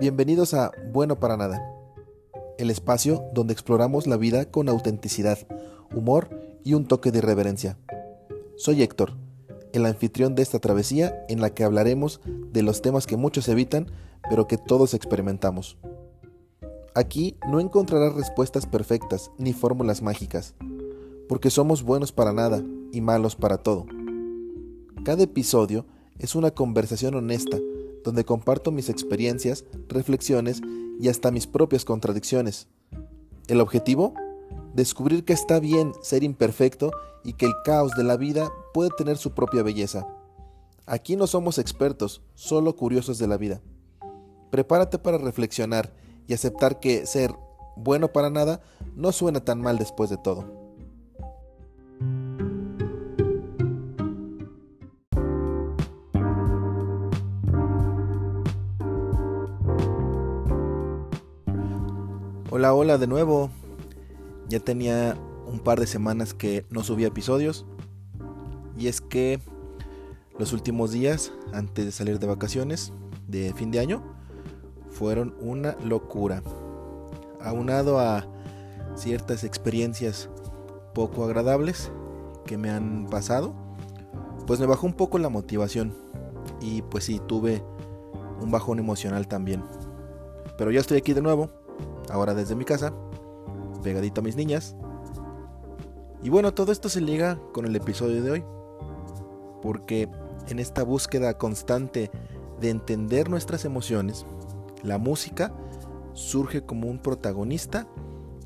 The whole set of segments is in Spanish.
Bienvenidos a Bueno para Nada, el espacio donde exploramos la vida con autenticidad, humor y un toque de irreverencia. Soy Héctor, el anfitrión de esta travesía en la que hablaremos de los temas que muchos evitan, pero que todos experimentamos. Aquí no encontrarás respuestas perfectas ni fórmulas mágicas, porque somos buenos para nada y malos para todo. Cada episodio es una conversación honesta donde comparto mis experiencias, reflexiones y hasta mis propias contradicciones. ¿El objetivo? Descubrir que está bien ser imperfecto y que el caos de la vida puede tener su propia belleza. Aquí no somos expertos, solo curiosos de la vida. Prepárate para reflexionar y aceptar que ser bueno para nada no suena tan mal después de todo. Hola, hola de nuevo. Ya tenía un par de semanas que no subía episodios. Y es que los últimos días, antes de salir de vacaciones de fin de año, fueron una locura. Aunado a ciertas experiencias poco agradables que me han pasado, pues me bajó un poco la motivación. Y pues sí, tuve un bajón emocional también. Pero ya estoy aquí de nuevo ahora desde mi casa, pegadito a mis niñas. Y bueno, todo esto se liga con el episodio de hoy, porque en esta búsqueda constante de entender nuestras emociones, la música surge como un protagonista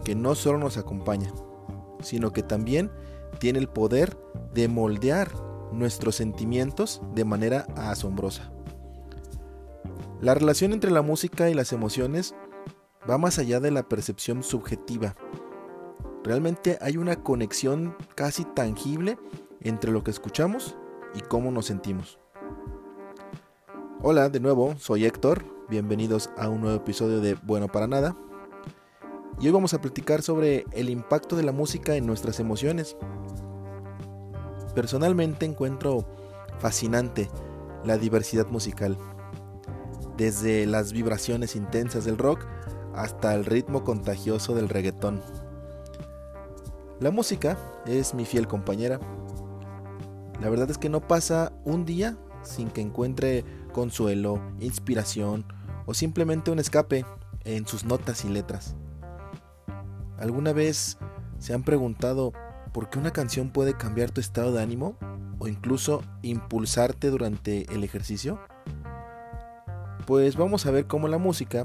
que no solo nos acompaña, sino que también tiene el poder de moldear nuestros sentimientos de manera asombrosa. La relación entre la música y las emociones va más allá de la percepción subjetiva. Realmente hay una conexión casi tangible entre lo que escuchamos y cómo nos sentimos. Hola, de nuevo, soy Héctor, bienvenidos a un nuevo episodio de Bueno para Nada. Y hoy vamos a platicar sobre el impacto de la música en nuestras emociones. Personalmente encuentro fascinante la diversidad musical. Desde las vibraciones intensas del rock hasta el ritmo contagioso del reggaetón. La música es mi fiel compañera. La verdad es que no pasa un día sin que encuentre consuelo, inspiración o simplemente un escape en sus notas y letras. ¿Alguna vez se han preguntado por qué una canción puede cambiar tu estado de ánimo o incluso impulsarte durante el ejercicio? Pues vamos a ver cómo la música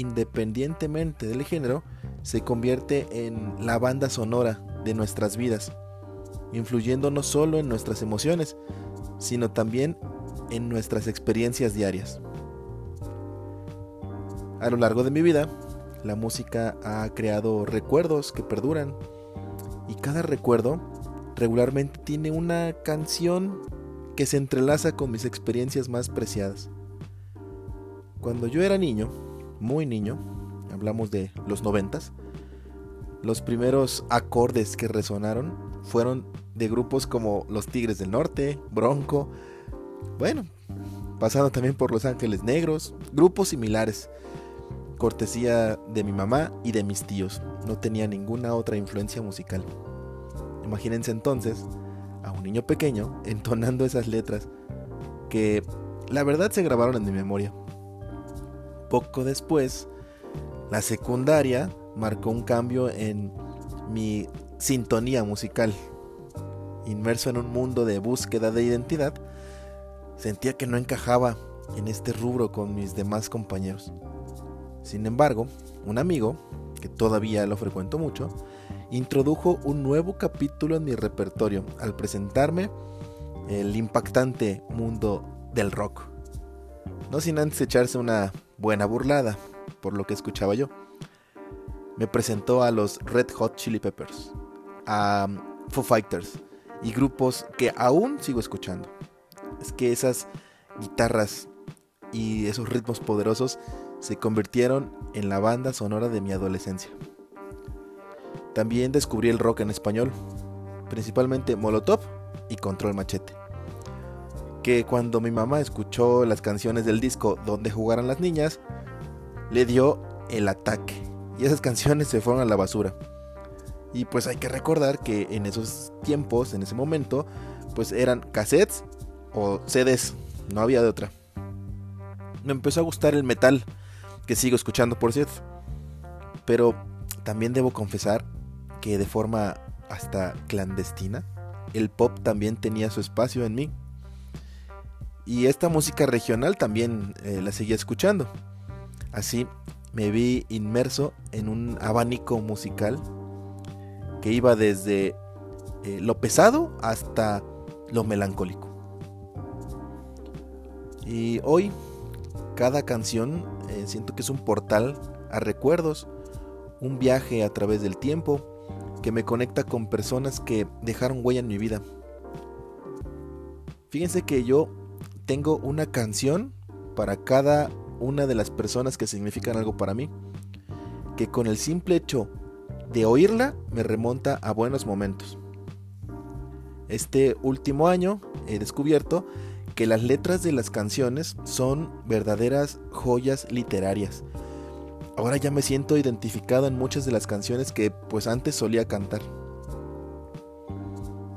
independientemente del género, se convierte en la banda sonora de nuestras vidas, influyendo no solo en nuestras emociones, sino también en nuestras experiencias diarias. A lo largo de mi vida, la música ha creado recuerdos que perduran y cada recuerdo regularmente tiene una canción que se entrelaza con mis experiencias más preciadas. Cuando yo era niño, muy niño, hablamos de los noventas, los primeros acordes que resonaron fueron de grupos como Los Tigres del Norte, Bronco, bueno, pasando también por Los Ángeles Negros, grupos similares, cortesía de mi mamá y de mis tíos, no tenía ninguna otra influencia musical. Imagínense entonces a un niño pequeño entonando esas letras que la verdad se grabaron en mi memoria. Poco después, la secundaria marcó un cambio en mi sintonía musical. Inmerso en un mundo de búsqueda de identidad, sentía que no encajaba en este rubro con mis demás compañeros. Sin embargo, un amigo, que todavía lo frecuento mucho, introdujo un nuevo capítulo en mi repertorio al presentarme el impactante mundo del rock. No sin antes echarse una buena burlada, por lo que escuchaba yo. Me presentó a los Red Hot Chili Peppers, a Foo Fighters y grupos que aún sigo escuchando. Es que esas guitarras y esos ritmos poderosos se convirtieron en la banda sonora de mi adolescencia. También descubrí el rock en español, principalmente Molotov y Control Machete que cuando mi mamá escuchó las canciones del disco Donde jugaran las niñas, le dio el ataque. Y esas canciones se fueron a la basura. Y pues hay que recordar que en esos tiempos, en ese momento, pues eran cassettes o CDs. No había de otra. Me empezó a gustar el metal, que sigo escuchando por cierto. Pero también debo confesar que de forma hasta clandestina, el pop también tenía su espacio en mí. Y esta música regional también eh, la seguía escuchando. Así me vi inmerso en un abanico musical que iba desde eh, lo pesado hasta lo melancólico. Y hoy cada canción eh, siento que es un portal a recuerdos, un viaje a través del tiempo que me conecta con personas que dejaron huella en mi vida. Fíjense que yo tengo una canción para cada una de las personas que significan algo para mí, que con el simple hecho de oírla me remonta a buenos momentos. Este último año he descubierto que las letras de las canciones son verdaderas joyas literarias. Ahora ya me siento identificado en muchas de las canciones que pues antes solía cantar.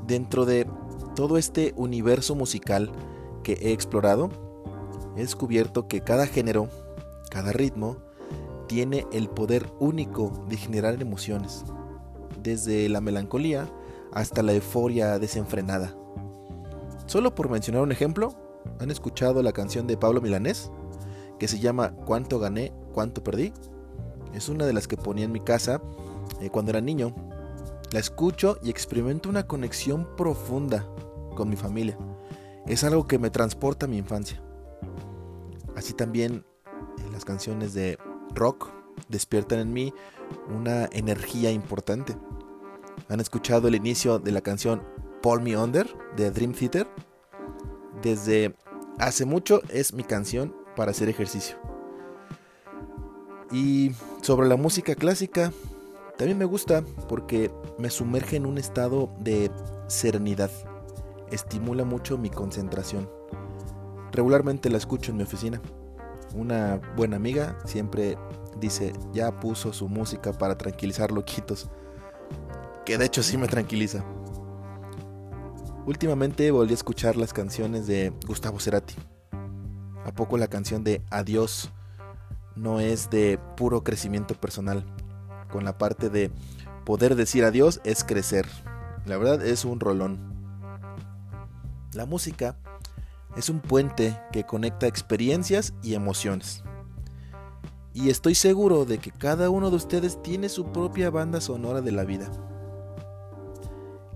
Dentro de todo este universo musical he explorado, he descubierto que cada género, cada ritmo, tiene el poder único de generar emociones, desde la melancolía hasta la euforia desenfrenada. Solo por mencionar un ejemplo, ¿han escuchado la canción de Pablo Milanés? Que se llama ¿Cuánto gané? ¿Cuánto perdí? Es una de las que ponía en mi casa eh, cuando era niño. La escucho y experimento una conexión profunda con mi familia. Es algo que me transporta a mi infancia. Así también eh, las canciones de rock despiertan en mí una energía importante. ¿Han escuchado el inicio de la canción Pull Me Under de Dream Theater. Desde hace mucho es mi canción para hacer ejercicio. Y sobre la música clásica, también me gusta porque me sumerge en un estado de serenidad. Estimula mucho mi concentración. Regularmente la escucho en mi oficina. Una buena amiga siempre dice, ya puso su música para tranquilizar loquitos. Que de hecho sí me tranquiliza. Últimamente volví a escuchar las canciones de Gustavo Cerati. ¿A poco la canción de Adiós no es de puro crecimiento personal? Con la parte de poder decir adiós es crecer. La verdad es un rolón. La música es un puente que conecta experiencias y emociones. Y estoy seguro de que cada uno de ustedes tiene su propia banda sonora de la vida.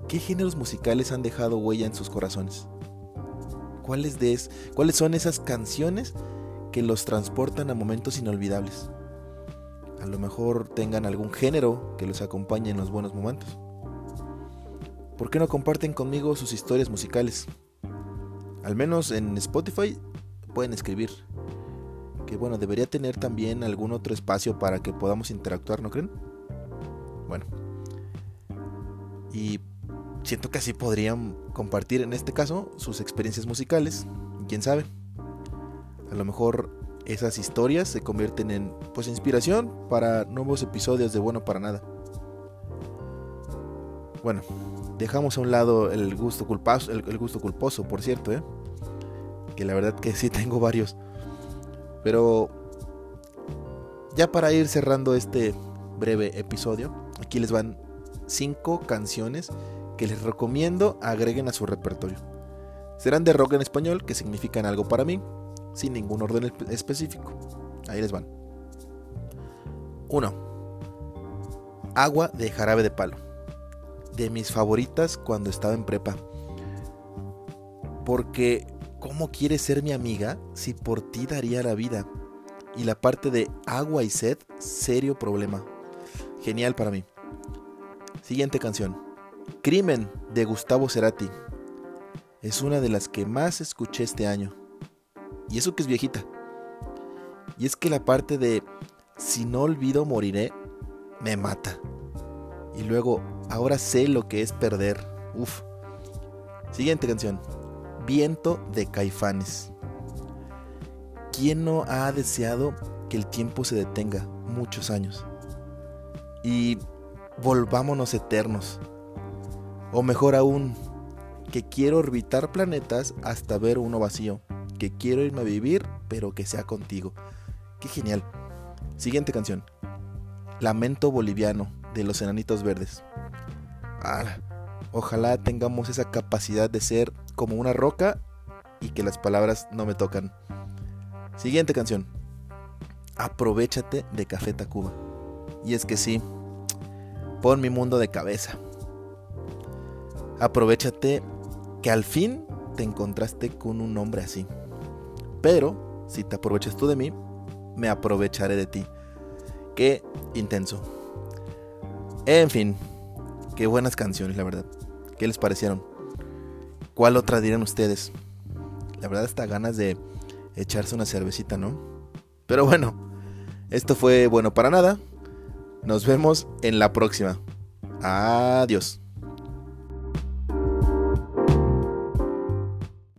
¿Qué géneros musicales han dejado huella en sus corazones? ¿Cuáles, de ¿Cuáles son esas canciones que los transportan a momentos inolvidables? A lo mejor tengan algún género que los acompañe en los buenos momentos. ¿Por qué no comparten conmigo sus historias musicales? Al menos en Spotify pueden escribir. Que bueno, debería tener también algún otro espacio para que podamos interactuar, ¿no creen? Bueno. Y siento que así podrían compartir en este caso sus experiencias musicales. Quién sabe. A lo mejor esas historias se convierten en pues inspiración para nuevos episodios de Bueno para nada. Bueno, dejamos a un lado el gusto el, gusto culposo, por cierto, ¿eh? que la verdad que sí tengo varios. Pero ya para ir cerrando este breve episodio, aquí les van cinco canciones que les recomiendo agreguen a su repertorio. Serán de rock en español, que significan algo para mí, sin ningún orden específico. Ahí les van. 1. Agua de jarabe de palo. De mis favoritas cuando estaba en prepa. Porque, ¿cómo quieres ser mi amiga si por ti daría la vida? Y la parte de agua y sed, serio problema. Genial para mí. Siguiente canción. Crimen de Gustavo Cerati. Es una de las que más escuché este año. Y eso que es viejita. Y es que la parte de si no olvido moriré me mata. Y luego, ahora sé lo que es perder. Uf. Siguiente canción. Viento de Caifanes. ¿Quién no ha deseado que el tiempo se detenga muchos años. Y volvámonos eternos. O mejor aún, que quiero orbitar planetas hasta ver uno vacío. Que quiero irme a vivir, pero que sea contigo. Qué genial. Siguiente canción. Lamento boliviano de los enanitos verdes. Ah, ojalá tengamos esa capacidad de ser como una roca y que las palabras no me tocan. Siguiente canción. Aprovechate de Café Tacuba. Y es que sí, pon mi mundo de cabeza. Aprovechate que al fin te encontraste con un hombre así. Pero, si te aprovechas tú de mí, me aprovecharé de ti. Qué intenso. En fin, qué buenas canciones, la verdad. ¿Qué les parecieron? ¿Cuál otra dirán ustedes? La verdad, está ganas de echarse una cervecita, ¿no? Pero bueno, esto fue bueno para nada. Nos vemos en la próxima. Adiós.